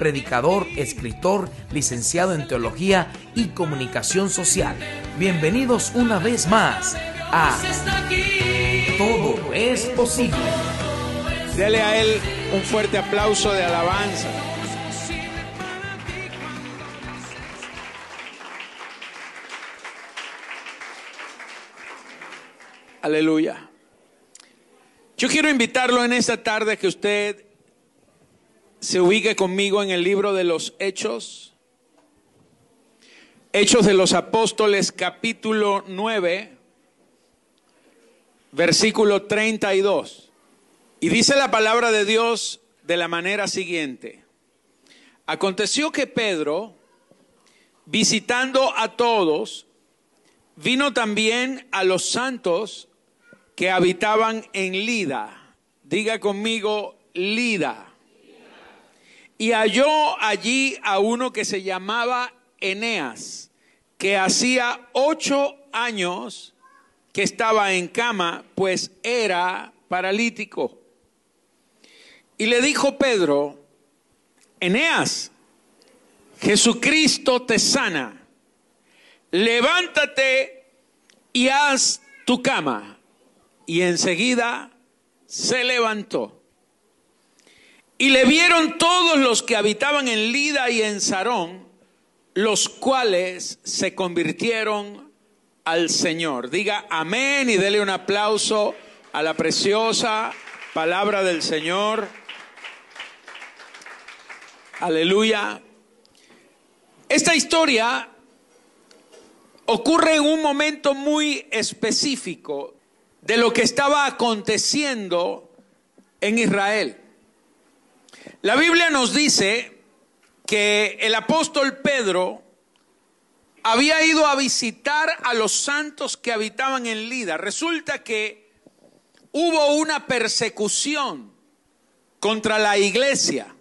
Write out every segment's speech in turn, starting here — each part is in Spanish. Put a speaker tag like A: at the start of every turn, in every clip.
A: predicador, escritor, licenciado en teología y comunicación social. Bienvenidos una vez más a Todo es posible.
B: Dele a él un fuerte aplauso de alabanza. Aleluya. Yo quiero invitarlo en esta tarde que usted se ubique conmigo en el libro de los Hechos. Hechos de los Apóstoles capítulo 9, versículo 32. Y dice la palabra de Dios de la manera siguiente. Aconteció que Pedro, visitando a todos, vino también a los santos que habitaban en Lida. Diga conmigo, Lida y halló allí a uno que se llamaba Eneas, que hacía ocho años que estaba en cama, pues era paralítico. Y le dijo Pedro, Eneas, Jesucristo te sana, levántate y haz tu cama. Y enseguida se levantó. Y le vieron todos los que habitaban en Lida y en Sarón, los cuales se convirtieron al Señor. Diga amén y dele un aplauso a la preciosa palabra del Señor. Aleluya. Esta historia ocurre en un momento muy específico de lo que estaba aconteciendo en Israel. La Biblia nos dice que el apóstol Pedro había ido a visitar a los santos que habitaban en Lida. Resulta que hubo una persecución contra la iglesia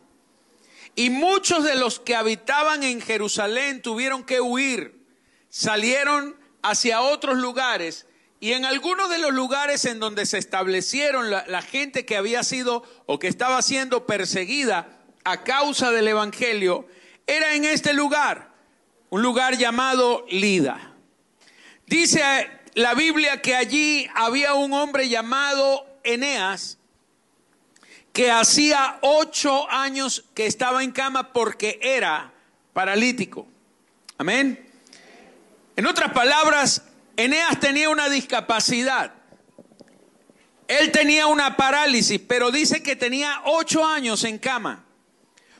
B: y muchos de los que habitaban en Jerusalén tuvieron que huir, salieron hacia otros lugares y en algunos de los lugares en donde se establecieron la, gente que había sido o que estaba siendo perseguida a causa del Evangelio, era en este lugar, un lugar llamado Lida. Dice la Biblia que allí había un hombre llamado Eneas, que hacía ocho años que estaba en cama porque era paralítico. Amén. En otras palabras, Eneas tenía una discapacidad. Él tenía una parálisis, pero dice que tenía ocho años en cama.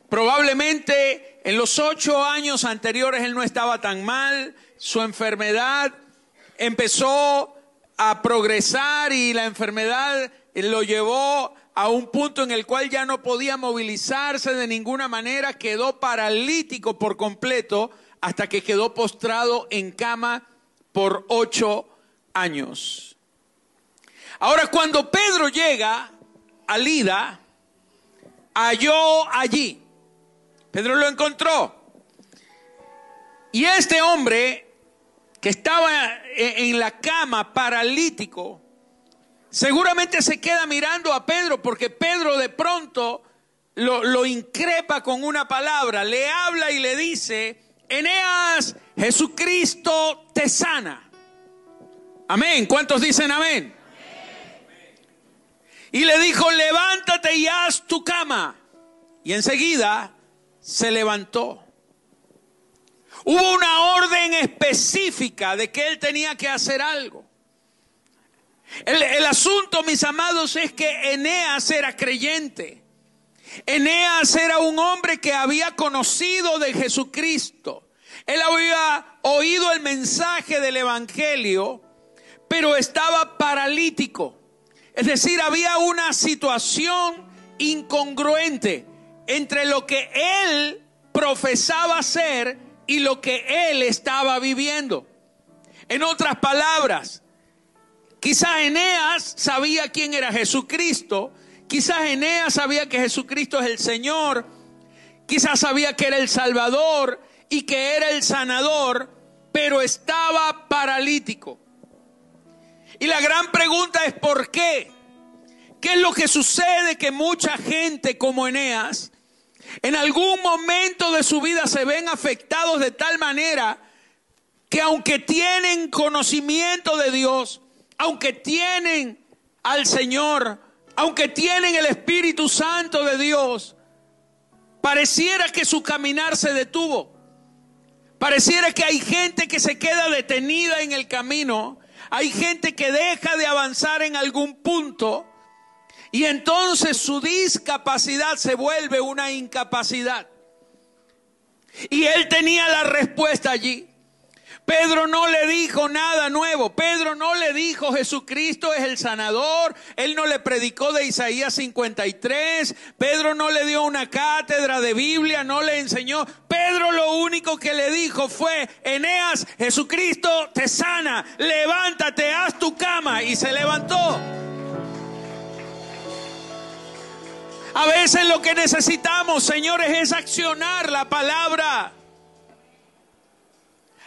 B: Probablemente en los ocho años anteriores él no estaba tan mal, su enfermedad empezó a progresar y la enfermedad lo llevó a un punto en el cual ya no podía movilizarse de ninguna manera, quedó paralítico por completo hasta que quedó postrado en cama por ocho años. Ahora, cuando Pedro llega a Lida, halló allí. Pedro lo encontró. Y este hombre que estaba en la cama paralítico, seguramente se queda mirando a Pedro porque Pedro de pronto lo, lo, increpa con una palabra, le habla y le dice, Eneas, Jesucristo te sana. Amén. ¿Cuántos dicen amén? Y le dijo, levántate y haz tu cama. Y enseguida se levantó. Hubo una orden específica de que él tenía que hacer algo. El, el, asunto, mis amados, es que Eneas era creyente. Eneas era un hombre que había conocido de Jesucristo. Él había oído el mensaje del Evangelio, pero estaba paralítico. Es decir, había una situación incongruente entre lo que él profesaba ser y lo que él estaba viviendo. En otras palabras, quizás Eneas sabía quién era Jesucristo, quizás Eneas sabía que Jesucristo es el Señor, quizás sabía que era el Salvador y que era el sanador, pero estaba paralítico. Y la gran pregunta es ¿por qué? ¿Qué es lo que sucede que mucha gente como Eneas en algún momento de su vida se ven afectados de tal manera que aunque tienen conocimiento de Dios, aunque tienen al Señor, aunque tienen el Espíritu Santo de Dios, pareciera que su caminar se detuvo. Pareciera que hay gente que se queda detenida en el camino, hay gente que deja de avanzar en algún punto y entonces su discapacidad se vuelve una incapacidad. Y él tenía la respuesta allí. Pedro no le dijo nada nuevo. Pedro no le dijo Jesucristo es el sanador. Él no le predicó de Isaías 53. Pedro no le dio una cátedra de Biblia, no le enseñó. Pedro lo único que le dijo fue, Eneas, Jesucristo te sana, levántate, haz tu cama. Y se levantó. A veces lo que necesitamos, señores, es accionar la palabra.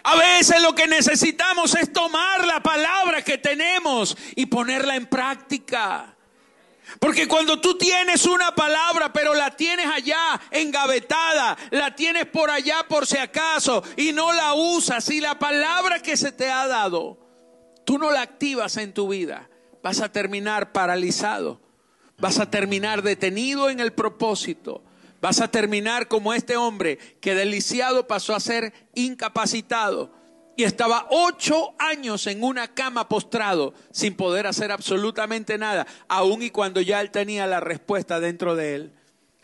B: A veces lo que necesitamos es tomar la palabra que tenemos y ponerla en práctica. Porque cuando tú tienes una palabra, pero la tienes allá engavetada, la tienes por allá por si acaso y no la usas, y la palabra que se te ha dado, tú no la activas en tu vida, vas a terminar paralizado, vas a terminar detenido en el propósito Vas a terminar como este hombre que deliciado pasó a ser incapacitado y estaba ocho años en una cama postrado sin poder hacer absolutamente nada, aun y cuando ya él tenía la respuesta dentro de él.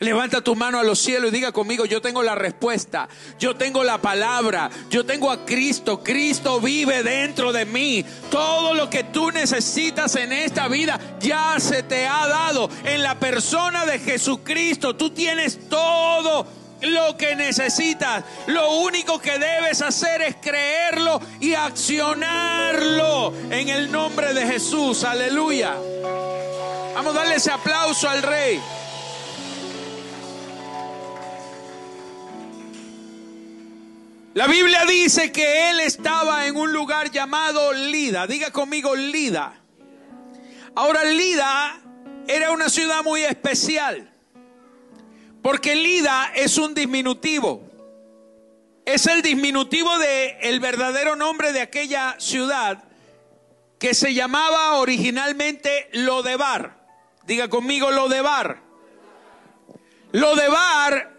B: Levanta tu mano a los cielos y diga conmigo, yo tengo la respuesta, yo tengo la palabra, yo tengo a Cristo, Cristo vive dentro de mí. Todo lo que tú necesitas en esta vida ya se te ha dado en la persona de Jesucristo. Tú tienes todo lo que necesitas. Lo único que debes hacer es creerlo y accionarlo en el nombre de Jesús. Aleluya. Vamos a darle ese aplauso al Rey. La Biblia dice que él estaba en un lugar llamado Lida. Diga conmigo Lida. Ahora Lida era una ciudad muy especial. Porque Lida es un disminutivo. Es el disminutivo de el verdadero nombre de aquella ciudad que se llamaba originalmente Lodebar. Diga conmigo Lodebar. Lodebar,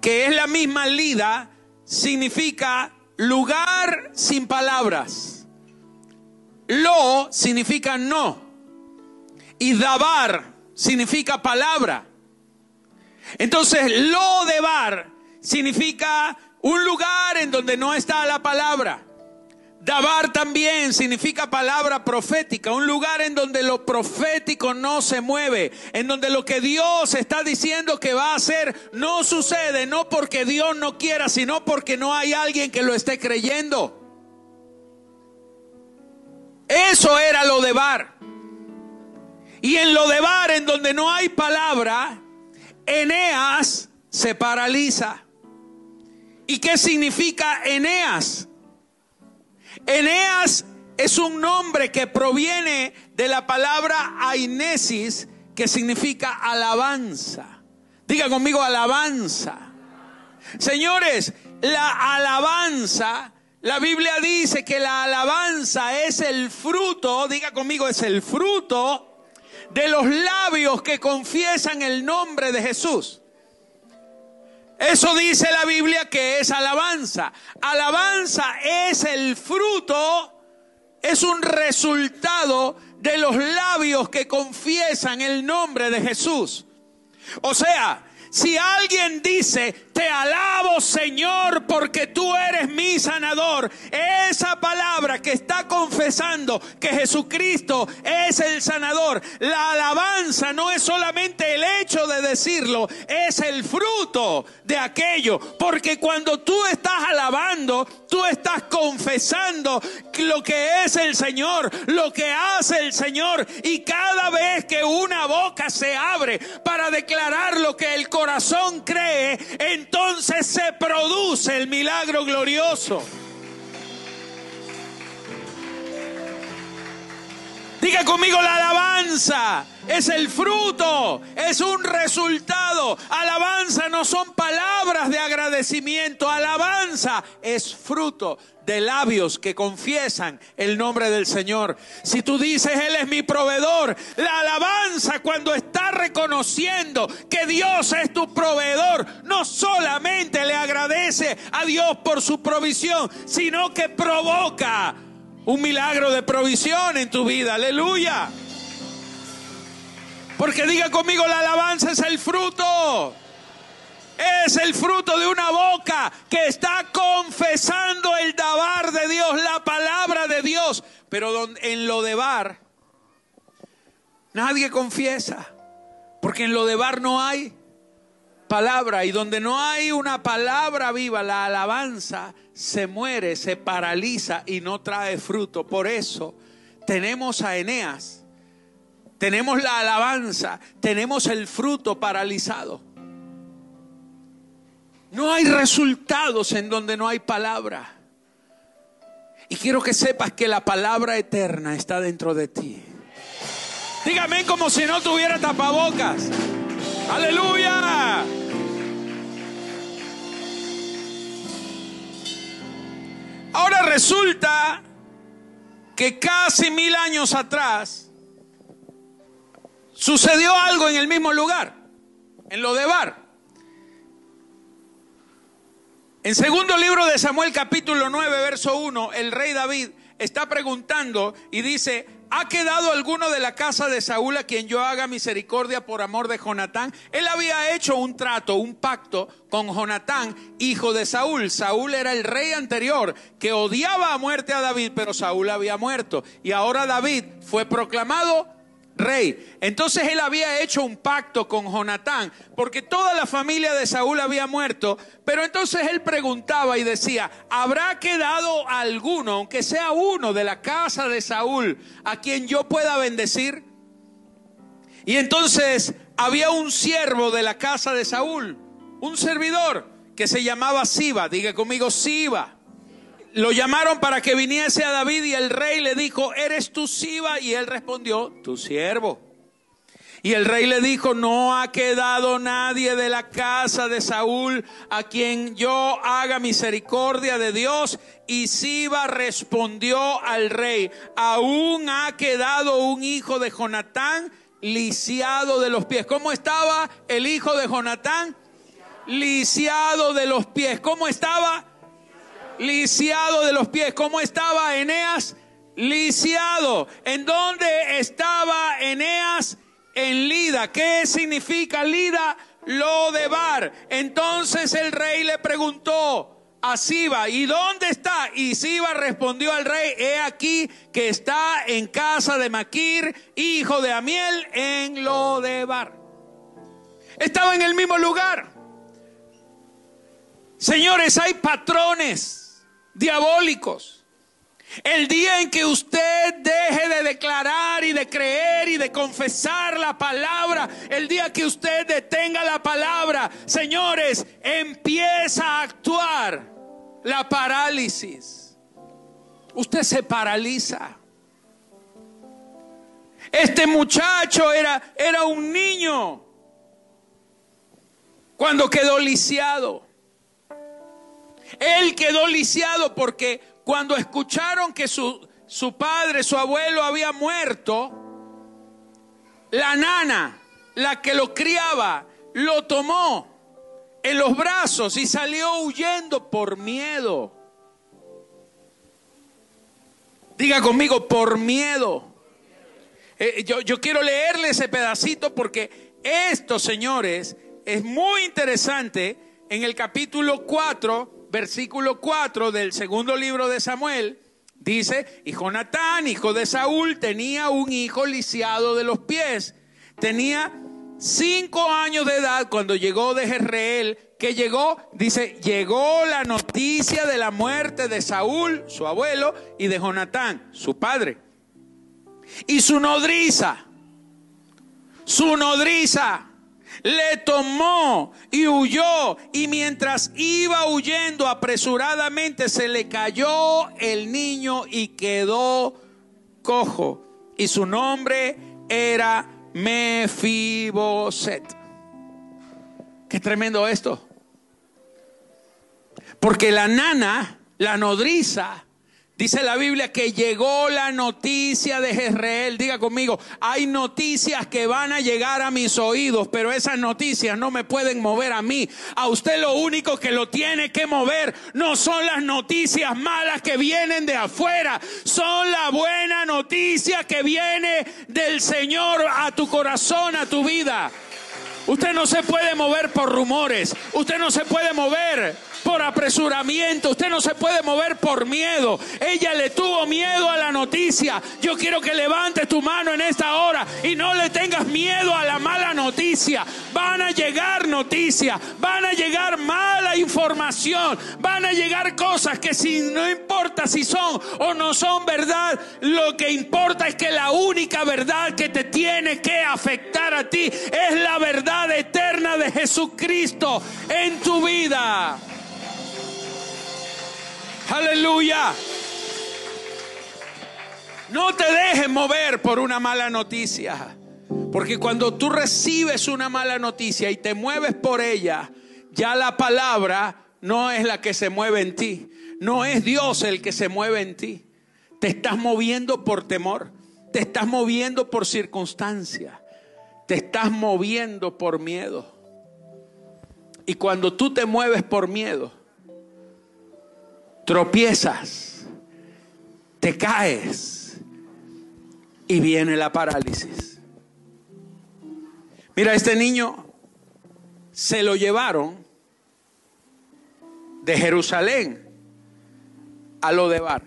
B: que es la misma Lida, significa lugar sin palabras. Lo significa no. Y dabar significa palabra. Entonces, lo de bar significa un lugar en donde no está la palabra. Dabar también significa palabra profética, un lugar en donde lo profético no se mueve, en donde lo que Dios está diciendo que va a hacer no sucede, no porque Dios no quiera, sino porque no hay alguien que lo esté creyendo. Eso era lo de bar. Y en lo de bar, en donde no hay palabra, Eneas se paraliza. ¿Y qué significa Eneas? Eneas es un nombre que proviene de la palabra ainesis, que significa alabanza. Diga conmigo alabanza. Señores, la alabanza, la Biblia dice que la alabanza es el fruto, diga conmigo, es el fruto de los labios que confiesan el nombre de Jesús. Eso dice la Biblia que es alabanza. Alabanza es el fruto, es un resultado de los labios que confiesan el nombre de Jesús. O sea, Si alguien dice, te alabo Señor porque tú eres mi sanador, esa palabra que está confesando que Jesucristo es el sanador, la alabanza no es solamente el hecho de decirlo, es el fruto de aquello. Porque cuando tú estás alabando, tú estás confesando lo que es el Señor, lo que hace el Señor. Y cada vez que una boca se abre para declarar lo que el corazón cree, entonces se produce el milagro glorioso. Conmigo la alabanza. Es el fruto, es un resultado. Alabanza no son palabras de agradecimiento. Alabanza es fruto de labios que confiesan el nombre del Señor. Si tú dices, Él es mi proveedor, la alabanza cuando está reconociendo que Dios es tu proveedor, no solamente le agradece a Dios por su provisión, sino que provoca un milagro de provisión en tu vida. Aleluya. Porque diga conmigo, la alabanza es el fruto. Es el fruto de una boca que está confesando el dabar de Dios, la palabra de Dios. Pero en lo de bar, nadie confiesa. Porque en lo de bar no hay palabra. Y donde no hay una palabra viva, la alabanza se muere, se paraliza y no trae fruto. Por eso tenemos a Eneas, tenemos la alabanza, tenemos el fruto paralizado. No hay resultados en donde no hay palabra. Y quiero que sepas que la palabra eterna está dentro de ti. Dígame como si no tuviera tapabocas. Aleluya. Ahora resulta que casi mil años atrás sucedió algo en el mismo lugar, en lo de Bar. En segundo libro de Samuel capítulo 9, verso 1, el rey David está preguntando y dice, ¿ha quedado alguno de la casa de Saúl a quien yo haga misericordia por amor de Jonatán? Él había hecho un trato, un pacto con Jonatán, hijo de Saúl. Saúl era el rey anterior que odiaba a muerte a David, pero Saúl había muerto. Y ahora David fue proclamado rey. Entonces él había hecho un pacto con Jonatán, porque toda la familia de Saúl había muerto, pero entonces él preguntaba y decía, ¿habrá quedado alguno, aunque sea uno de la casa de Saúl, a quien yo pueda bendecir? Y entonces había un siervo de la casa de Saúl, un servidor que se llamaba Siba, diga conmigo Siba lo llamaron para que viniese a David y el rey le dijo, ¿eres tú Siba? Y él respondió, tu siervo. Y el rey le dijo, no ha quedado nadie de la casa de Saúl a quien yo haga misericordia de Dios. Y Siba respondió al rey, aún ha quedado un hijo de Jonatán lisiado de los pies. ¿Cómo estaba el hijo de Jonatán? Lisiado de los pies. ¿Cómo estaba? Lisiado de los pies. ¿Cómo estaba Eneas? Lisiado. ¿En dónde estaba Eneas? En Lida. ¿Qué significa Lida? Lo de Bar. Entonces el rey le preguntó a Siba, ¿y dónde está? Y Siba respondió al rey, he aquí que está en casa de Maquir, hijo de Amiel, en lo de Bar. Estaba en el mismo lugar. Señores, hay patrones diabólicos. El día en que usted deje de declarar y de creer y de confesar la palabra, el día que usted detenga la palabra, señores, empieza a actuar la parálisis. Usted se paraliza. Este muchacho era, era un niño cuando quedó lisiado. Él quedó lisiado porque cuando escucharon que su, su padre, su abuelo había muerto, la nana, la que lo criaba, lo tomó en los brazos y salió huyendo por miedo. Diga conmigo, por miedo. Eh, yo, yo quiero leerle ese pedacito porque esto, señores, es muy interesante en el capítulo 4, versículo 4 del segundo libro de Samuel. Dice, y Jonatán, hijo de Saúl, tenía un hijo lisiado de los pies. Tenía cinco años de edad cuando llegó de Jezreel, que llegó, dice, llegó la noticia de la muerte de Saúl, su abuelo, y de Jonatán, su padre. Y su nodriza, su nodriza, le tomó y huyó, y mientras iba huyendo apresuradamente se le cayó el niño y quedó cojo. Y su nombre era Mefiboset. Qué tremendo esto. Porque la nana, la nodriza, Dice la Biblia que llegó la noticia de Jezreel. Diga conmigo, hay noticias que van a llegar a mis oídos, pero esas noticias no me pueden mover a mí. A usted lo único que lo tiene que mover no son las noticias malas que vienen de afuera, son la buena noticia que viene del Señor a tu corazón, a tu vida. Usted no se puede mover por rumores, usted no se puede mover por apresuramiento, usted no se puede mover por miedo. Ella le tuvo miedo a la noticia. Yo quiero que levantes tu mano en esta hora y no le tengas miedo a la mala noticia. Van a llegar noticias, van a llegar mala información, van a llegar cosas que si no importa si son o no son verdad, lo que importa es que la única verdad que te tiene que afectar a ti es la verdad eterna de Jesucristo en tu vida. Aleluya. No te dejes mover por una mala noticia. Porque cuando tú recibes una mala noticia y te mueves por ella, ya la palabra no es la que se mueve en ti. No es Dios el que se mueve en ti. Te estás moviendo por temor. Te estás moviendo por circunstancia. Te estás moviendo por miedo. Y cuando tú te mueves por miedo, tropiezas, te caes y viene la parálisis. Mira, este niño se lo llevaron de Jerusalén a Lodebar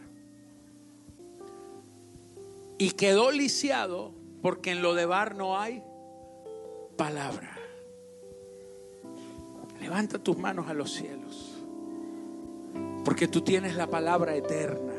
B: y quedó lisiado porque en Lodebar no hay palabra. Levanta tus manos a los cielos. Porque tú tienes la palabra eterna.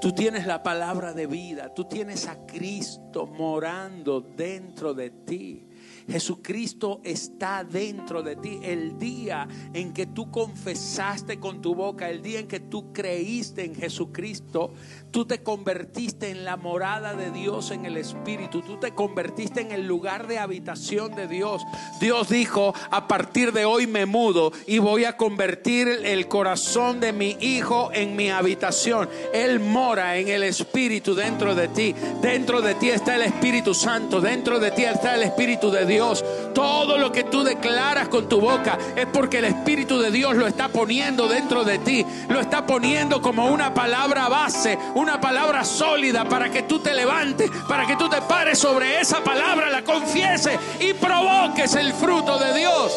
B: Tú tienes la palabra de vida. Tú tienes a Cristo morando dentro de ti. Jesucristo está dentro de ti. El día en que tú confesaste con tu boca, el día en que tú creíste en Jesucristo, tú te convertiste en la morada de Dios en el Espíritu. Tú te convertiste en el lugar de habitación de Dios. Dios dijo, a partir de hoy me mudo y voy a convertir el corazón de mi hijo en mi habitación. Él mora en el Espíritu dentro de ti. Dentro de ti está el Espíritu Santo. Dentro de ti está el Espíritu de Dios. Todo lo que tú declaras con tu boca es porque el Espíritu de Dios lo está poniendo dentro de ti. Lo está poniendo como una palabra base, una palabra sólida para que tú te levantes, para que tú te pares sobre esa palabra, la confieses y provoques el fruto de Dios.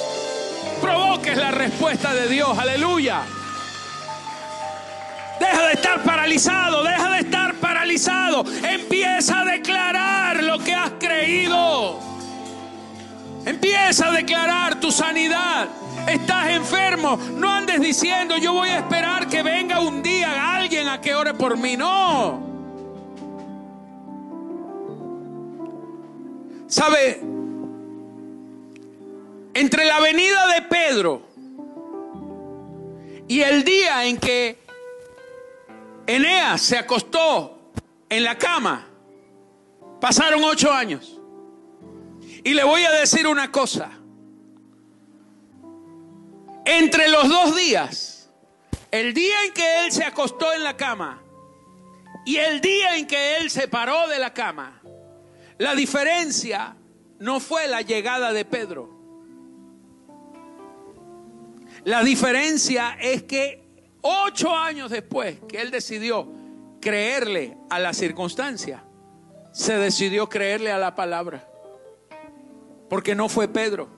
B: Provoques la respuesta de Dios. Aleluya. Deja de estar paralizado, deja de estar paralizado. Empieza a declarar lo que has creído. Empieza a declarar tu sanidad. Estás enfermo. No andes diciendo, yo voy a esperar que venga un día alguien a que ore por mí. No. ¿Sabe? Entre la venida de Pedro y el día en que Eneas se acostó en la cama, pasaron ocho años. Y le voy a decir una cosa. Entre los dos días, el día en que él se acostó en la cama y el día en que él se paró de la cama, la diferencia no fue la llegada de Pedro. La diferencia es que ocho años después que él decidió creerle a la circunstancia, se decidió creerle a la palabra. Porque no fue Pedro,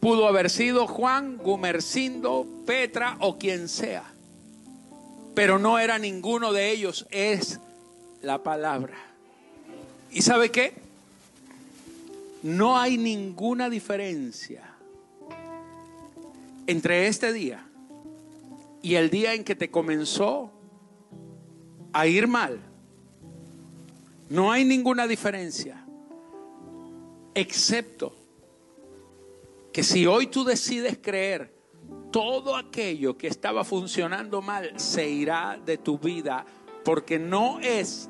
B: Pudo haber sido Juan, Gumercindo, Petra o quien sea. Pero no era ninguno de ellos, es la palabra. ¿Y sabe qué? No hay ninguna diferencia entre este día y el día en que te comenzó a ir mal. No hay ninguna diferencia, excepto que si hoy tú decides creer, todo aquello que estaba funcionando mal se irá de tu vida, porque no es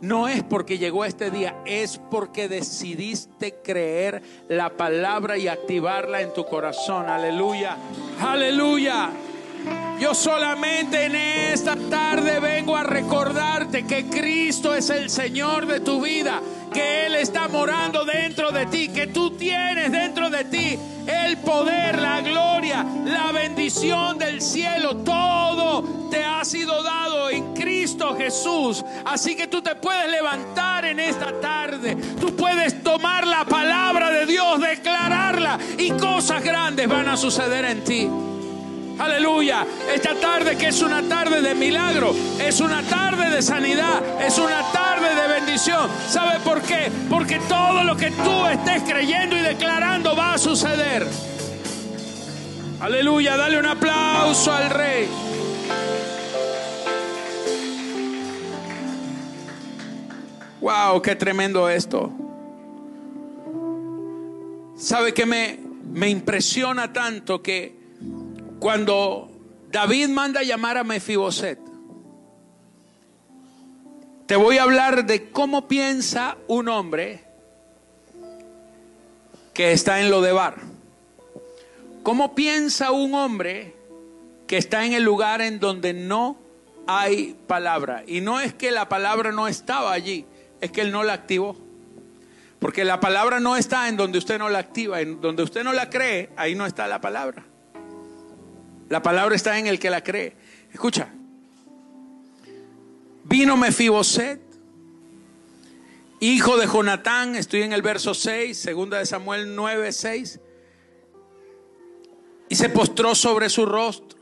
B: no es porque llegó este día, es porque decidiste creer la palabra y activarla en tu corazón. Aleluya, aleluya. Yo solamente en esta tarde vengo a recordarte que Cristo es el Señor de tu vida, que Él está morando dentro de ti, que tú tienes dentro de ti el poder, la gloria, la bendición del cielo, todo te ha sido dado en Cristo Jesús. Así que tú te puedes levantar en esta tarde, tú puedes tomar la palabra de Dios, declararla y cosas grandes van a suceder en ti. Aleluya. Esta tarde que es una tarde de milagro, es una tarde de sanidad, es una tarde de bendición. ¿Sabe por qué? Porque todo lo que tú estés creyendo y declarando va a suceder. Aleluya. Dale un aplauso al rey. Wow, qué tremendo esto. ¿Sabe que me, me impresiona tanto que cuando David manda llamar a Mefiboset, te voy a hablar de cómo piensa un hombre que está en lo de bar. ¿Cómo piensa un hombre que está en el lugar en donde no hay palabra? Y no es que la palabra no estaba allí, es que él no la activó. Porque la palabra no está en donde usted no la activa, en donde usted no la cree, ahí no está la palabra. La palabra está en el que la cree. Escucha. Vino Mefiboset, hijo de Jonatán, estoy en el verso 6, segunda de Samuel 9, 6, y se postró sobre su rostro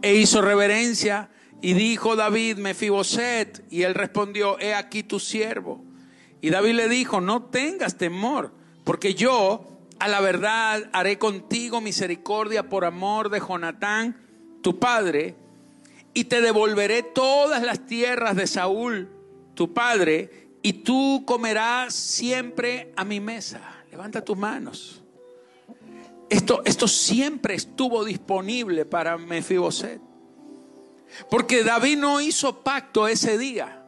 B: e hizo reverencia y dijo David, Mefiboset, y él respondió, he aquí tu siervo. Y David le dijo, no tengas temor, porque yo a la verdad haré contigo misericordia por amor de Jonatán, tu padre, y te devolveré todas las tierras de Saúl, tu padre, y tú comerás siempre a mi mesa. Levanta tus manos. Esto, esto siempre estuvo disponible para Mefiboset. Porque David no hizo pacto ese día.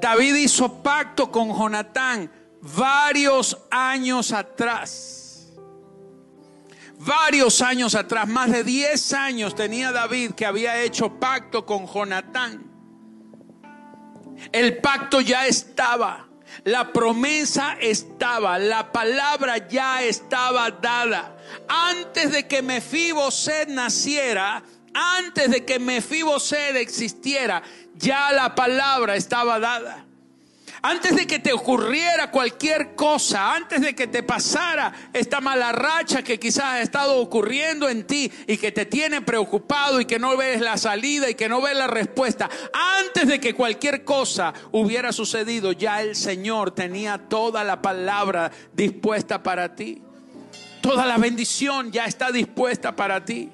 B: David hizo pacto con Jonatán varios años atrás. Varios años atrás, más de 10 años tenía David que había hecho pacto con Jonatán. El pacto ya estaba, la promesa estaba, la palabra ya estaba dada. Antes de que Mefiboset naciera, antes de que Mefiboset existiera, ya la palabra estaba dada. Antes de que te ocurriera cualquier cosa, antes de que te pasara esta mala racha que quizás ha estado ocurriendo en ti y que te tiene preocupado y que no ves la salida y que no ves la respuesta, antes de que cualquier cosa hubiera sucedido, ya el Señor tenía toda la palabra dispuesta para ti. Toda la bendición ya está dispuesta para ti.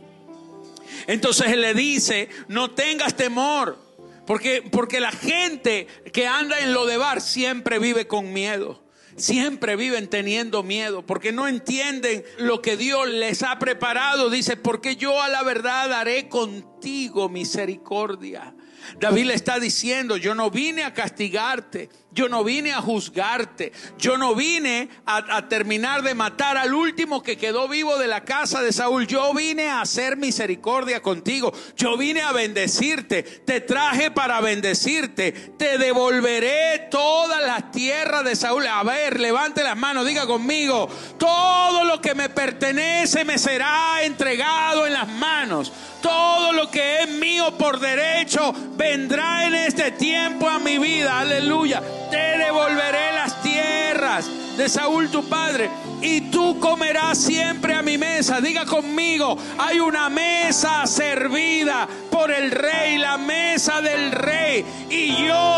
B: Entonces Él le dice, no tengas temor. Porque, porque la gente que anda en lo de bar siempre vive con miedo. Siempre viven teniendo miedo porque no entienden lo que Dios les ha preparado. Dice, porque yo a la verdad haré contigo misericordia. David le está diciendo, yo no vine a castigarte, yo no vine a juzgarte, yo no vine a, terminar de matar al último que quedó vivo de la casa de Saúl, yo vine a hacer misericordia contigo, yo vine a bendecirte, te traje para bendecirte, te devolveré todas las tierras de Saúl. A ver, levante las manos, diga conmigo, todo lo que me pertenece me será entregado en las manos. Todo lo que es mío por derecho vendrá en este tiempo a mi vida. Aleluya. Te devolveré las tierras de Saúl tu padre, y tú comerás siempre a mi mesa. Diga conmigo, hay una mesa servida por el rey, la mesa del rey, y yo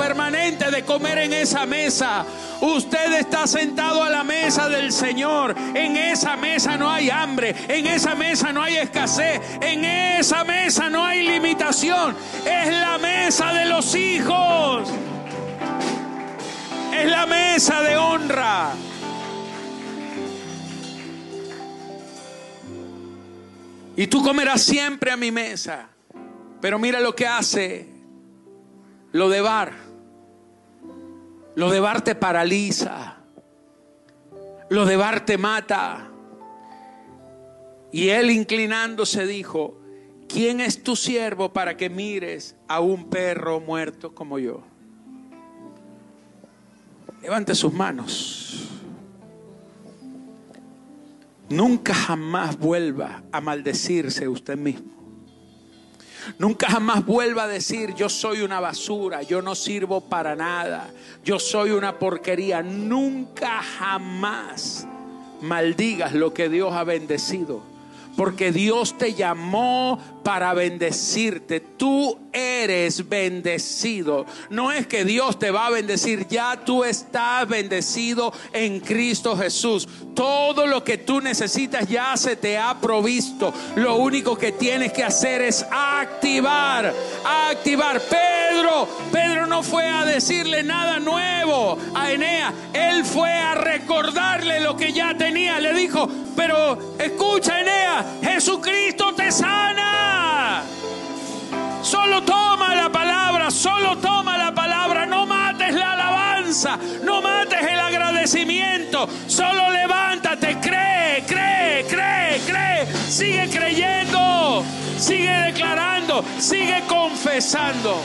B: permanente de comer en esa mesa. Usted está sentado a la mesa del Señor. En esa mesa no hay hambre, en esa mesa no hay escasez, en esa mesa no hay limitación. Es la mesa de los hijos. Es la mesa de honra. Y tú comerás siempre a mi mesa. Pero mira lo que hace lo de bar. Lo de bar te paraliza. Lo de bar te mata. Y él inclinándose dijo, ¿quién es tu siervo para que mires a un perro muerto como yo? Levante sus manos. Nunca jamás vuelva a maldecirse usted mismo. Nunca jamás vuelva a decir, yo soy una basura, yo no sirvo para nada, yo soy una porquería. Nunca jamás maldigas lo que Dios ha bendecido porque Dios te llamó para bendecirte. Tú eres bendecido. No es que Dios te va a bendecir, ya tú estás bendecido en Cristo Jesús. Todo lo que tú necesitas ya se te ha provisto. Lo único que tienes que hacer es activar, activar. Pedro, Pedro no fue a decirle nada nuevo a Enea. Él fue a recordarle lo que ya tenía. Le dijo, pero escucha Enea, Jesucristo te sana. Solo toma la palabra, solo toma la palabra, no mates la alabanza, no mates el agradecimiento, solo levántate, cree, cree, cree, cree, sigue creyendo, sigue declarando, sigue confesando.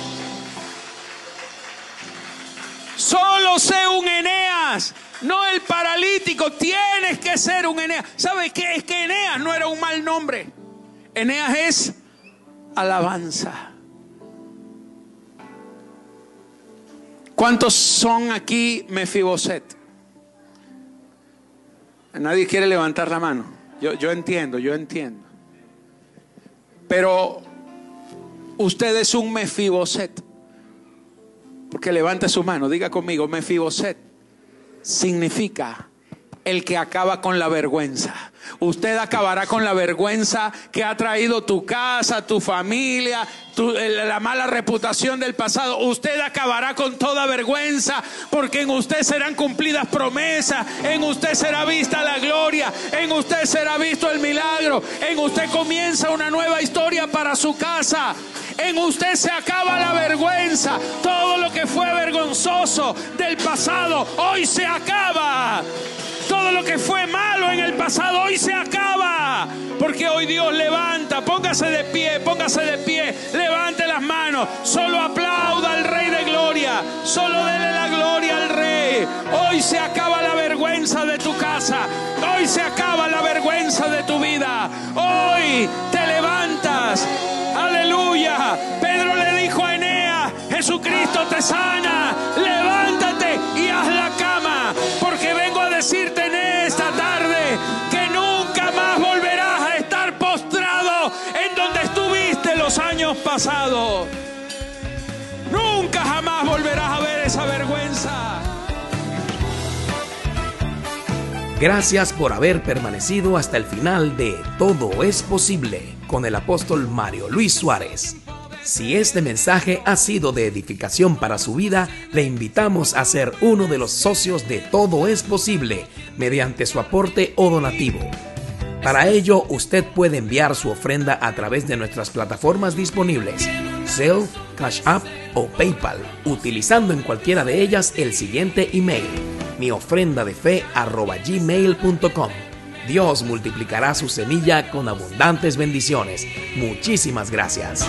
B: Solo sé un Eneas no el paralítico. Tienes que ser un Eneas. ¿Sabes qué? Es que Eneas no era un mal nombre. Eneas es alabanza. ¿Cuántos son aquí Mefiboset? Nadie quiere levantar la mano. Yo, yo entiendo, yo entiendo. Pero usted es un Mefiboset. Porque levanta su mano, diga conmigo, Mefiboset significa el que acaba con la vergüenza. Usted acabará con la vergüenza que ha traído tu casa, tu familia, la mala reputación del pasado. Usted acabará con toda vergüenza porque en usted serán cumplidas promesas, en usted será vista la gloria, en usted será visto el milagro, en usted comienza una nueva historia para su casa. En usted se acaba la vergüenza. Todo lo que fue vergonzoso del pasado, hoy se acaba. Todo lo que fue malo en el pasado hoy se acaba. Porque hoy Dios levanta. Póngase de pie, póngase de pie. Levante las manos. Solo aplauda al Rey de Gloria. Solo dele la gloria al Rey. Hoy se acaba la vergüenza de tu casa. Hoy se acaba la vergüenza de tu vida. Hoy te levantas. Aleluya. Pedro le dijo a Enea, Jesucristo te sana. Levántate años pasados. Nunca jamás volverás a ver esa vergüenza.
A: Gracias por haber permanecido hasta el final de Todo es posible con el apóstol Mario Luis Suárez. Si este mensaje ha sido de edificación para su vida, le invitamos a ser uno de los socios de Todo es posible mediante su aporte o donativo. Para ello, usted puede enviar su ofrenda a través de nuestras plataformas disponibles, Zelle, Cash App o PayPal, utilizando en cualquiera de ellas el siguiente email mi ofrenda de fe arroba gmail.com. Dios multiplicará su semilla con abundantes bendiciones. Muchísimas gracias.